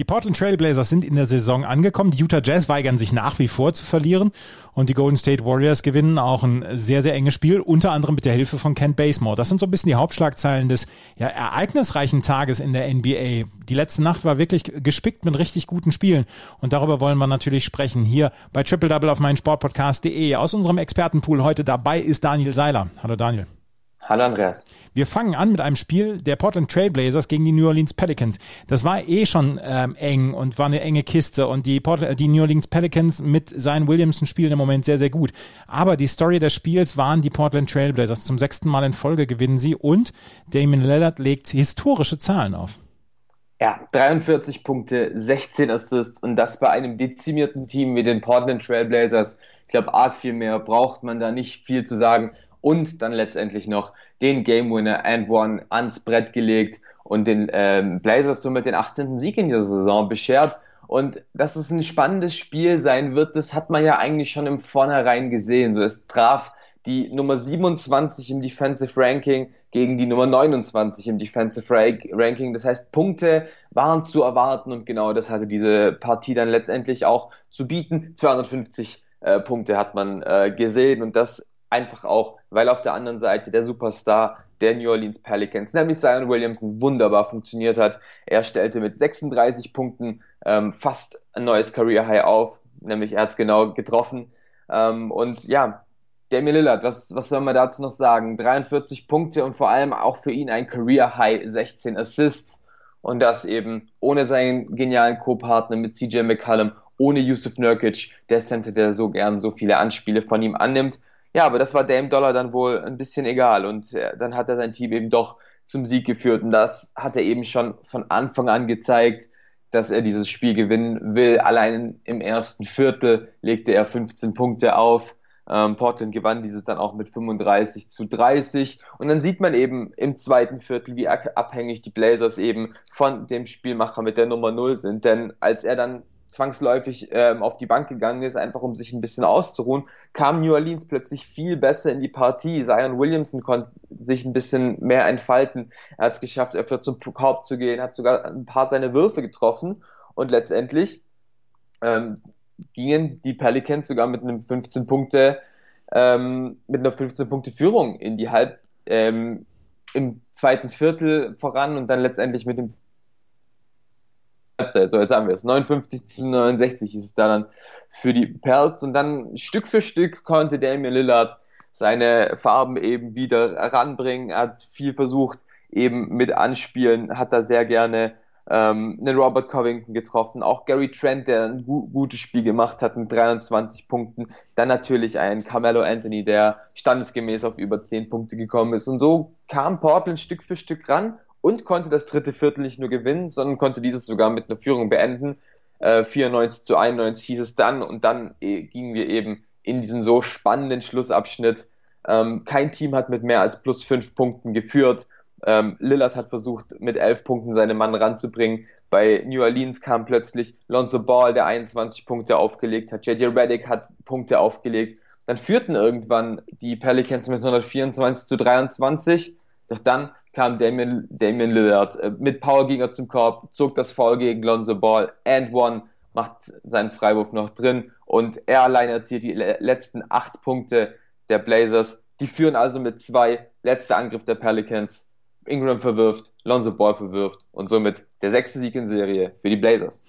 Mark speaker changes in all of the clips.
Speaker 1: Die Portland Trailblazers sind in der Saison angekommen. Die Utah Jazz weigern sich nach wie vor zu verlieren. Und die Golden State Warriors gewinnen auch ein sehr, sehr enges Spiel, unter anderem mit der Hilfe von Kent Basemore. Das sind so ein bisschen die Hauptschlagzeilen des ja, ereignisreichen Tages in der NBA. Die letzte Nacht war wirklich gespickt mit richtig guten Spielen. Und darüber wollen wir natürlich sprechen. Hier bei Triple Double auf meinen Sportpodcast.de. Aus unserem Expertenpool heute dabei ist Daniel Seiler. Hallo Daniel.
Speaker 2: Hallo Andreas.
Speaker 1: Wir fangen an mit einem Spiel der Portland Trailblazers gegen die New Orleans Pelicans. Das war eh schon ähm, eng und war eine enge Kiste und die, Portland, die New Orleans Pelicans mit Zion Williamson spielen im Moment sehr, sehr gut. Aber die Story des Spiels waren die Portland Trailblazers. Zum sechsten Mal in Folge gewinnen sie und Damon Lillard legt historische Zahlen auf.
Speaker 2: Ja, 43 Punkte, 16 Assists und das bei einem dezimierten Team wie den Portland Trailblazers. Ich glaube, arg viel mehr braucht man da nicht viel zu sagen und dann letztendlich noch den Game Winner and One ans Brett gelegt und den ähm, Blazers somit den 18. Sieg in dieser Saison beschert. Und dass es ein spannendes Spiel sein wird, das hat man ja eigentlich schon im Vornherein gesehen. So, es traf die Nummer 27 im Defensive Ranking gegen die Nummer 29 im Defensive Ranking. Das heißt, Punkte waren zu erwarten und genau das hatte diese Partie dann letztendlich auch zu bieten. 250 äh, Punkte hat man äh, gesehen und das einfach auch, weil auf der anderen Seite der Superstar der New Orleans Pelicans, nämlich Zion Williamson, wunderbar funktioniert hat. Er stellte mit 36 Punkten ähm, fast ein neues Career High auf, nämlich er hat es genau getroffen. Ähm, und ja, Damian Lillard, was, was soll man dazu noch sagen? 43 Punkte und vor allem auch für ihn ein Career High 16 Assists. Und das eben ohne seinen genialen Co-Partner mit CJ McCallum, ohne Yusuf Nurkic, der Center, der so gern so viele Anspiele von ihm annimmt. Ja, aber das war Dame Dollar dann wohl ein bisschen egal und äh, dann hat er sein Team eben doch zum Sieg geführt und das hat er eben schon von Anfang an gezeigt, dass er dieses Spiel gewinnen will. Allein im ersten Viertel legte er 15 Punkte auf. Ähm, Portland gewann dieses dann auch mit 35 zu 30. Und dann sieht man eben im zweiten Viertel, wie abhängig die Blazers eben von dem Spielmacher mit der Nummer 0 sind. Denn als er dann zwangsläufig ähm, auf die Bank gegangen ist, einfach um sich ein bisschen auszuruhen, kam New Orleans plötzlich viel besser in die Partie. Zion Williamson konnte sich ein bisschen mehr entfalten. Er hat es geschafft, öfter zum Korb zu gehen, hat sogar ein paar seine Würfe getroffen und letztendlich ähm, gingen die Pelicans sogar mit einem 15 Punkte ähm, mit einer 15 Punkte Führung in die Halb ähm, im zweiten Viertel voran und dann letztendlich mit dem Halbzeit, so jetzt haben wir es. 59 zu 69 ist es da dann für die Pelz und dann Stück für Stück konnte Damian Lillard seine Farben eben wieder ranbringen. Er hat viel versucht, eben mit Anspielen, hat da sehr gerne ähm, einen Robert Covington getroffen, auch Gary Trent, der ein gu gutes Spiel gemacht hat mit 23 Punkten, dann natürlich ein Carmelo Anthony, der standesgemäß auf über 10 Punkte gekommen ist. Und so kam Portland Stück für Stück ran und konnte das dritte Viertel nicht nur gewinnen, sondern konnte dieses sogar mit einer Führung beenden. Äh, 94 zu 91 hieß es dann und dann äh, gingen wir eben in diesen so spannenden Schlussabschnitt. Ähm, kein Team hat mit mehr als plus fünf Punkten geführt. Ähm, Lillard hat versucht, mit elf Punkten seine Mann ranzubringen. Bei New Orleans kam plötzlich Lonzo Ball, der 21 Punkte aufgelegt hat. JJ Reddick hat Punkte aufgelegt. Dann führten irgendwann die Pelicans mit 124 zu 23. Doch dann kam Damian, Damian Lillard äh, mit Powergänger zum Korb, zog das Foul gegen Lonzo Ball and one, macht seinen Freiwurf noch drin und er allein erzielt die letzten acht Punkte der Blazers. Die führen also mit zwei. Letzter Angriff der Pelicans. Ingram verwirft, Lonzo Ball verwirft und somit der sechste Sieg in Serie für die Blazers.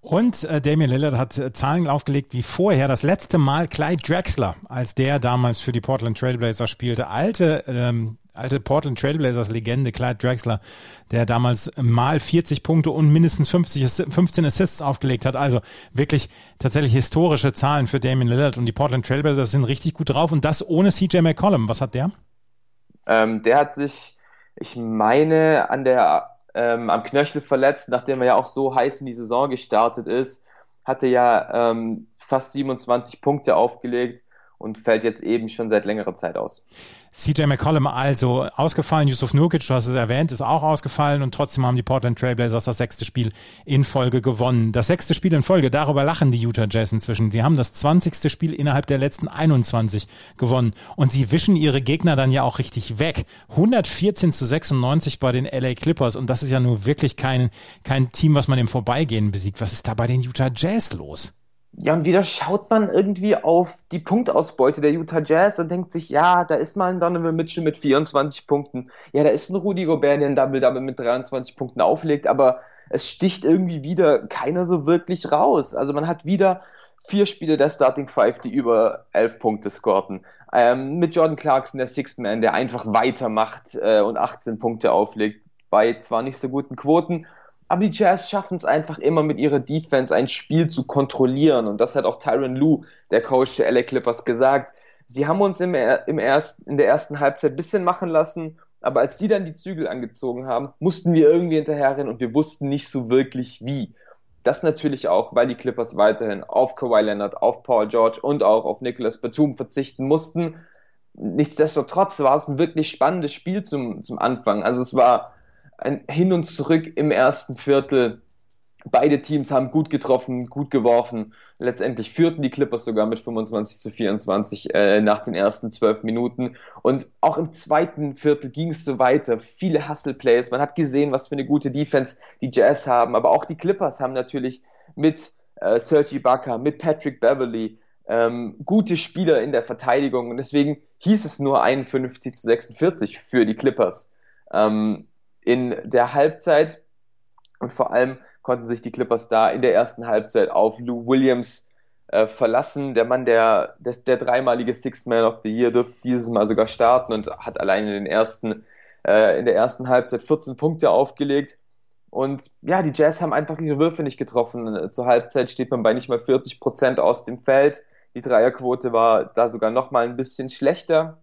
Speaker 1: Und äh, Damian Lillard hat äh, Zahlen aufgelegt wie vorher. Das letzte Mal Clyde Drexler, als der damals für die Portland Trailblazers spielte. Alte, ähm, alte Portland Trailblazers Legende Clyde Drexler, der damals mal 40 Punkte und mindestens 50, 15 Assists aufgelegt hat. Also wirklich tatsächlich historische Zahlen für Damian Lillard. Und die Portland Trailblazers sind richtig gut drauf. Und das ohne CJ McCollum. Was hat der?
Speaker 2: Ähm, der hat sich, ich meine, an der ähm, am Knöchel verletzt, nachdem er ja auch so heiß in die Saison gestartet ist, hatte ja ähm, fast 27 Punkte aufgelegt und fällt jetzt eben schon seit längerer Zeit aus.
Speaker 1: CJ McCollum also ausgefallen, Yusuf Nurkic, du hast es erwähnt, ist auch ausgefallen und trotzdem haben die Portland Trailblazers das sechste Spiel in Folge gewonnen. Das sechste Spiel in Folge, darüber lachen die Utah Jazz inzwischen. Sie haben das zwanzigste Spiel innerhalb der letzten 21 gewonnen und sie wischen ihre Gegner dann ja auch richtig weg. 114 zu 96 bei den LA Clippers und das ist ja nur wirklich kein, kein Team, was man im Vorbeigehen besiegt. Was ist da bei den Utah Jazz los?
Speaker 2: Ja, und wieder schaut man irgendwie auf die Punktausbeute der Utah Jazz und denkt sich, ja, da ist mal ein Donovan Mitchell mit 24 Punkten. Ja, da ist ein Rudy Gobert, der ein Double-Double mit 23 Punkten auflegt, aber es sticht irgendwie wieder keiner so wirklich raus. Also man hat wieder vier Spiele der Starting Five, die über 11 Punkte scorten. Ähm, mit Jordan Clarkson, der Sixth Man, der einfach weitermacht äh, und 18 Punkte auflegt, bei zwar nicht so guten Quoten, aber die Jazz schaffen es einfach immer mit ihrer Defense ein Spiel zu kontrollieren. Und das hat auch Tyron Lue, der Coach der LA Clippers, gesagt. Sie haben uns im, im erst, in der ersten Halbzeit ein bisschen machen lassen, aber als die dann die Zügel angezogen haben, mussten wir irgendwie hinterherrennen und wir wussten nicht so wirklich wie. Das natürlich auch, weil die Clippers weiterhin auf Kawhi Leonard, auf Paul George und auch auf Nicholas Batum verzichten mussten. Nichtsdestotrotz war es ein wirklich spannendes Spiel zum, zum Anfang. Also es war ein Hin und Zurück im ersten Viertel. Beide Teams haben gut getroffen, gut geworfen. Letztendlich führten die Clippers sogar mit 25 zu 24 äh, nach den ersten zwölf Minuten. Und auch im zweiten Viertel ging es so weiter. Viele Hustle-Plays. Man hat gesehen, was für eine gute Defense die Jazz haben. Aber auch die Clippers haben natürlich mit äh, Serge Ibaka, mit Patrick Beverly ähm, gute Spieler in der Verteidigung. Und deswegen hieß es nur 51 zu 46 für die Clippers. Ähm, in der Halbzeit. Und vor allem konnten sich die Clippers da in der ersten Halbzeit auf Lou Williams äh, verlassen. Der Mann, der, der, der dreimalige Sixth Man of the Year, dürfte dieses Mal sogar starten und hat allein in, den ersten, äh, in der ersten Halbzeit 14 Punkte aufgelegt. Und ja, die Jazz haben einfach ihre Würfe nicht getroffen. Zur Halbzeit steht man bei nicht mal 40 Prozent aus dem Feld. Die Dreierquote war da sogar noch mal ein bisschen schlechter.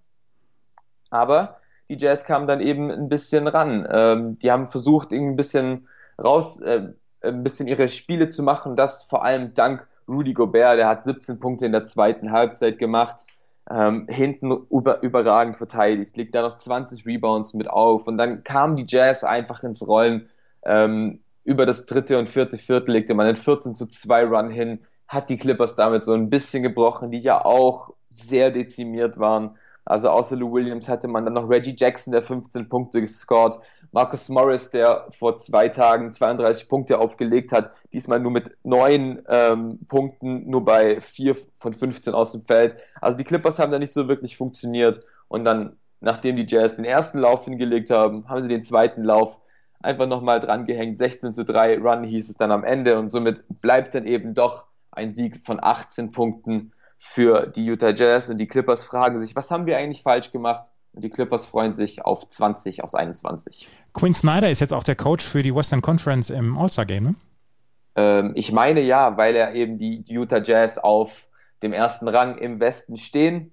Speaker 2: Aber die Jazz kamen dann eben ein bisschen ran. Ähm, die haben versucht, ein bisschen raus, äh, ein bisschen ihre Spiele zu machen. Das vor allem dank Rudy Gobert, der hat 17 Punkte in der zweiten Halbzeit gemacht. Ähm, hinten über, überragend verteidigt, legt da noch 20 Rebounds mit auf und dann kam die Jazz einfach ins Rollen. Ähm, über das dritte und vierte Viertel legte man einen 14 zu 2 Run hin, hat die Clippers damit so ein bisschen gebrochen, die ja auch sehr dezimiert waren. Also außer Lou Williams hatte man dann noch Reggie Jackson, der 15 Punkte gescored, Marcus Morris, der vor zwei Tagen 32 Punkte aufgelegt hat, diesmal nur mit neun ähm, Punkten, nur bei vier von 15 aus dem Feld. Also die Clippers haben da nicht so wirklich funktioniert und dann, nachdem die Jazz den ersten Lauf hingelegt haben, haben sie den zweiten Lauf einfach nochmal dran gehängt. 16 zu 3 Run hieß es dann am Ende und somit bleibt dann eben doch ein Sieg von 18 Punkten für die Utah Jazz und die Clippers fragen sich, was haben wir eigentlich falsch gemacht? Und die Clippers freuen sich auf 20 aus 21.
Speaker 1: Quinn Snyder ist jetzt auch der Coach für die Western Conference im All-Star-Game, ne?
Speaker 2: Ähm, ich meine ja, weil er eben die Utah Jazz auf dem ersten Rang im Westen stehen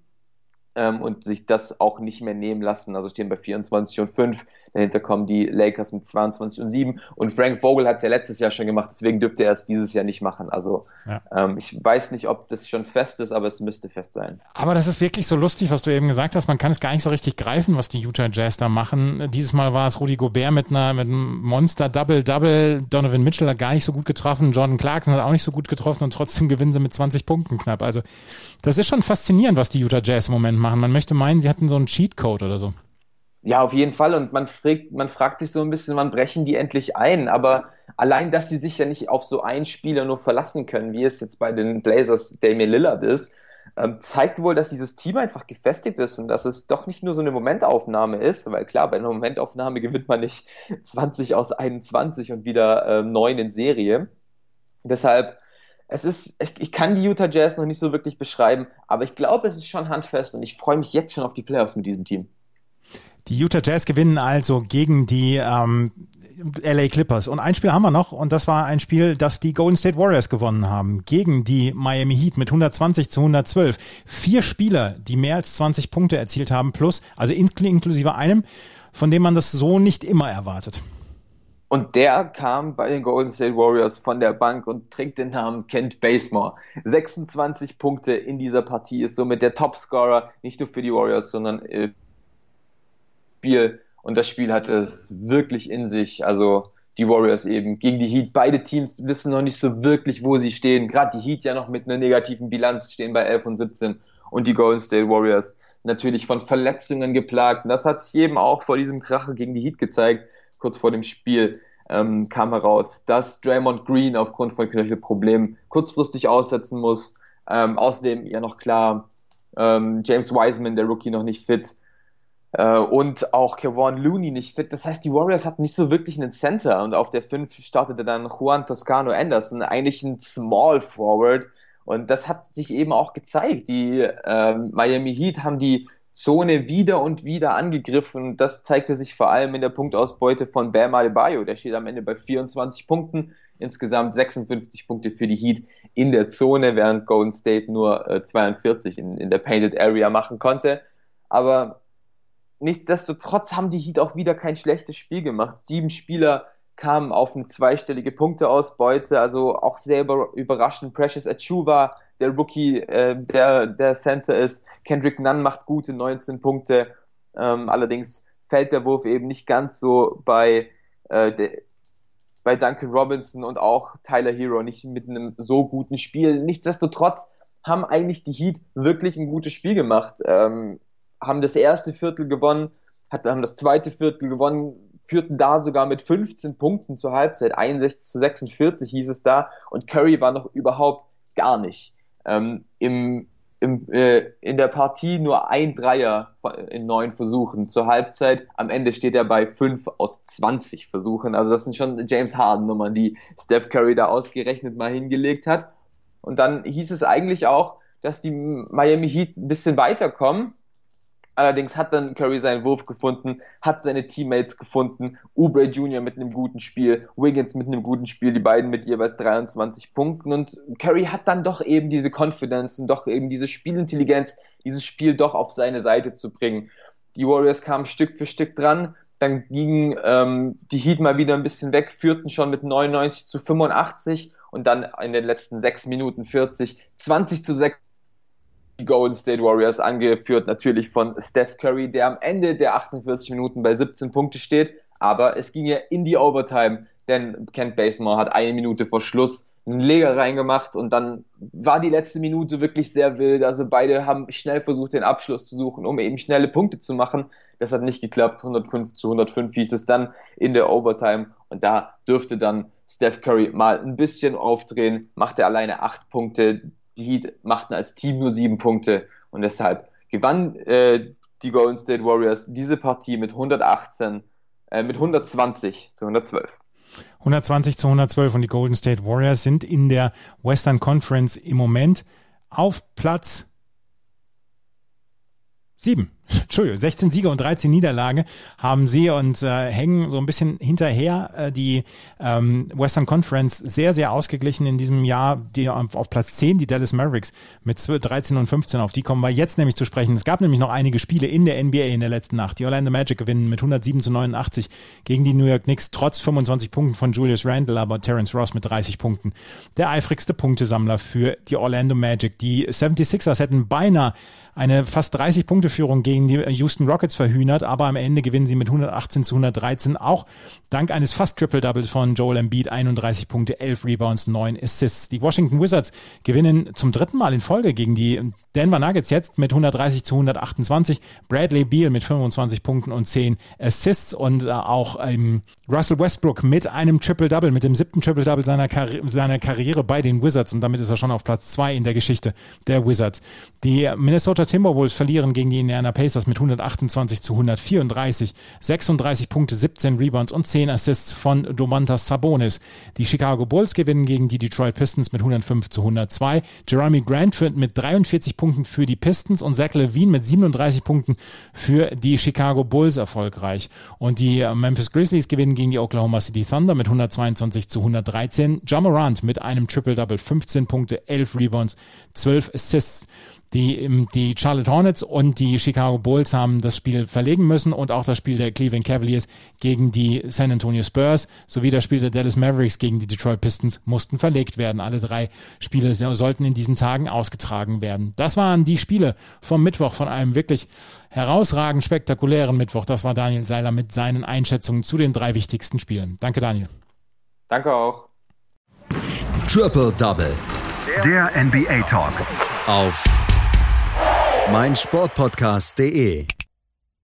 Speaker 2: ähm, und sich das auch nicht mehr nehmen lassen. Also stehen bei 24 und 5. Dahinter kommen die Lakers mit 22 und 7. Und Frank Vogel hat es ja letztes Jahr schon gemacht, deswegen dürfte er es dieses Jahr nicht machen. Also ja. ähm, ich weiß nicht, ob das schon fest ist, aber es müsste fest sein.
Speaker 1: Aber das ist wirklich so lustig, was du eben gesagt hast. Man kann es gar nicht so richtig greifen, was die Utah Jazz da machen. Dieses Mal war es Rudy Gobert mit einer mit einem Monster Double-Double. Donovan Mitchell hat gar nicht so gut getroffen. Jordan Clarkson hat auch nicht so gut getroffen und trotzdem gewinnen sie mit 20 Punkten knapp. Also das ist schon faszinierend, was die Utah Jazz im Moment machen. Man möchte meinen, sie hatten so einen Cheatcode oder so.
Speaker 2: Ja, auf jeden Fall. Und man fragt, man fragt sich so ein bisschen, wann brechen die endlich ein? Aber allein, dass sie sich ja nicht auf so einen Spieler nur verlassen können, wie es jetzt bei den Blazers Damian Lillard ist, ähm, zeigt wohl, dass dieses Team einfach gefestigt ist und dass es doch nicht nur so eine Momentaufnahme ist, weil klar, bei einer Momentaufnahme gewinnt man nicht 20 aus 21 und wieder ähm, 9 in Serie. Deshalb, es ist, ich, ich kann die Utah Jazz noch nicht so wirklich beschreiben, aber ich glaube, es ist schon handfest und ich freue mich jetzt schon auf die Playoffs mit diesem Team.
Speaker 1: Die Utah Jazz gewinnen also gegen die ähm, LA Clippers. Und ein Spiel haben wir noch und das war ein Spiel, das die Golden State Warriors gewonnen haben gegen die Miami Heat mit 120 zu 112. Vier Spieler, die mehr als 20 Punkte erzielt haben, plus, also inklusive einem, von dem man das so nicht immer erwartet.
Speaker 2: Und der kam bei den Golden State Warriors von der Bank und trägt den Namen Kent Basemore. 26 Punkte in dieser Partie ist somit der Topscorer, nicht nur für die Warriors, sondern im Spiel. Und das Spiel hatte es wirklich in sich. Also die Warriors eben gegen die Heat. Beide Teams wissen noch nicht so wirklich, wo sie stehen. Gerade die Heat ja noch mit einer negativen Bilanz stehen bei 11 und 17 und die Golden State Warriors natürlich von Verletzungen geplagt. Und das hat sich eben auch vor diesem Kracher gegen die Heat gezeigt kurz vor dem Spiel ähm, kam heraus, dass Draymond Green aufgrund von Knöchelproblemen kurzfristig aussetzen muss. Ähm, außerdem ja noch klar, ähm, James Wiseman, der Rookie, noch nicht fit. Äh, und auch Kevon Looney nicht fit. Das heißt, die Warriors hatten nicht so wirklich einen Center. Und auf der 5 startete dann Juan Toscano Anderson, eigentlich ein Small Forward. Und das hat sich eben auch gezeigt. Die äh, Miami Heat haben die Zone wieder und wieder angegriffen. Das zeigte sich vor allem in der Punktausbeute von Bam Adebayo. Der steht am Ende bei 24 Punkten, insgesamt 56 Punkte für die Heat in der Zone, während Golden State nur äh, 42 in, in der Painted Area machen konnte. Aber nichtsdestotrotz haben die Heat auch wieder kein schlechtes Spiel gemacht. Sieben Spieler kamen auf eine zweistellige Punkteausbeute, also auch sehr überraschend. Precious Achuva der Rookie, äh, der, der Center ist. Kendrick Nunn macht gute 19 Punkte. Ähm, allerdings fällt der Wurf eben nicht ganz so bei, äh, de, bei Duncan Robinson und auch Tyler Hero nicht mit einem so guten Spiel. Nichtsdestotrotz haben eigentlich die Heat wirklich ein gutes Spiel gemacht. Ähm, haben das erste Viertel gewonnen, hat, haben das zweite Viertel gewonnen, führten da sogar mit 15 Punkten zur Halbzeit, 61 zu 46 hieß es da, und Curry war noch überhaupt gar nicht ähm, im, im, äh, in der Partie nur ein Dreier in neun Versuchen. Zur Halbzeit, am Ende steht er bei fünf aus 20 Versuchen. Also das sind schon James Harden-Nummern, die Steph Curry da ausgerechnet mal hingelegt hat. Und dann hieß es eigentlich auch, dass die Miami Heat ein bisschen weiterkommen. Allerdings hat dann Curry seinen Wurf gefunden, hat seine Teammates gefunden, Oubre Jr. mit einem guten Spiel, Wiggins mit einem guten Spiel, die beiden mit jeweils 23 Punkten und Curry hat dann doch eben diese Confidence und doch eben diese Spielintelligenz, dieses Spiel doch auf seine Seite zu bringen. Die Warriors kamen Stück für Stück dran, dann gingen ähm, die Heat mal wieder ein bisschen weg, führten schon mit 99 zu 85 und dann in den letzten 6 Minuten 40 20 zu 6 die Golden State Warriors, angeführt natürlich von Steph Curry, der am Ende der 48 Minuten bei 17 Punkte steht. Aber es ging ja in die Overtime, denn Kent Basemore hat eine Minute vor Schluss einen Leger reingemacht und dann war die letzte Minute wirklich sehr wild. Also beide haben schnell versucht, den Abschluss zu suchen, um eben schnelle Punkte zu machen. Das hat nicht geklappt. 105 zu 105 hieß es dann in der Overtime und da dürfte dann Steph Curry mal ein bisschen aufdrehen, machte alleine acht Punkte. Die Heat machten als Team nur sieben Punkte und deshalb gewann äh, die Golden State Warriors diese Partie mit 118, äh, mit 120 zu 112.
Speaker 1: 120 zu 112 und die Golden State Warriors sind in der Western Conference im Moment auf Platz 7. Entschuldigung, 16 Siege und 13 Niederlage haben sie und äh, hängen so ein bisschen hinterher. Äh, die ähm, Western Conference sehr, sehr ausgeglichen in diesem Jahr. Die auf, auf Platz 10, die Dallas Mavericks mit 13 und 15, auf die kommen wir jetzt nämlich zu sprechen. Es gab nämlich noch einige Spiele in der NBA in der letzten Nacht. Die Orlando Magic gewinnen mit 107 zu 89 gegen die New York Knicks, trotz 25 Punkten von Julius Randle, aber Terence Ross mit 30 Punkten. Der eifrigste Punktesammler für die Orlando Magic. Die 76ers hätten beinahe eine fast 30 Punkte Führung gegen die Houston Rockets verhühnert, aber am Ende gewinnen sie mit 118 zu 113, auch dank eines fast Triple-Doubles von Joel Embiid, 31 Punkte, 11 Rebounds, 9 Assists. Die Washington Wizards gewinnen zum dritten Mal in Folge gegen die Denver Nuggets jetzt mit 130 zu 128, Bradley Beal mit 25 Punkten und 10 Assists und äh, auch ähm, Russell Westbrook mit einem Triple-Double, mit dem siebten Triple-Double seiner, Karri seiner Karriere bei den Wizards und damit ist er schon auf Platz zwei in der Geschichte der Wizards. Die Minnesota Timberwolves verlieren gegen die Indiana Pacers mit 128 zu 134, 36 Punkte, 17 Rebounds und 10 Assists von Domantas Sabonis. Die Chicago Bulls gewinnen gegen die Detroit Pistons mit 105 zu 102. Jeremy Grant führt mit 43 Punkten für die Pistons und Zach Levine mit 37 Punkten für die Chicago Bulls erfolgreich. Und die Memphis Grizzlies gewinnen gegen die Oklahoma City Thunder mit 122 zu 113. John Morant mit einem Triple-Double, 15 Punkte, 11 Rebounds, 12 Assists. Die, die Charlotte Hornets und die Chicago Bulls haben das Spiel verlegen müssen und auch das Spiel der Cleveland Cavaliers gegen die San Antonio Spurs sowie das Spiel der Dallas Mavericks gegen die Detroit Pistons mussten verlegt werden. Alle drei Spiele sollten in diesen Tagen ausgetragen werden. Das waren die Spiele vom Mittwoch von einem wirklich herausragend spektakulären Mittwoch. Das war Daniel Seiler mit seinen Einschätzungen zu den drei wichtigsten Spielen. Danke, Daniel.
Speaker 2: Danke auch.
Speaker 3: Triple Double.
Speaker 4: Der NBA Talk.
Speaker 3: Auf meinsportpodcast.de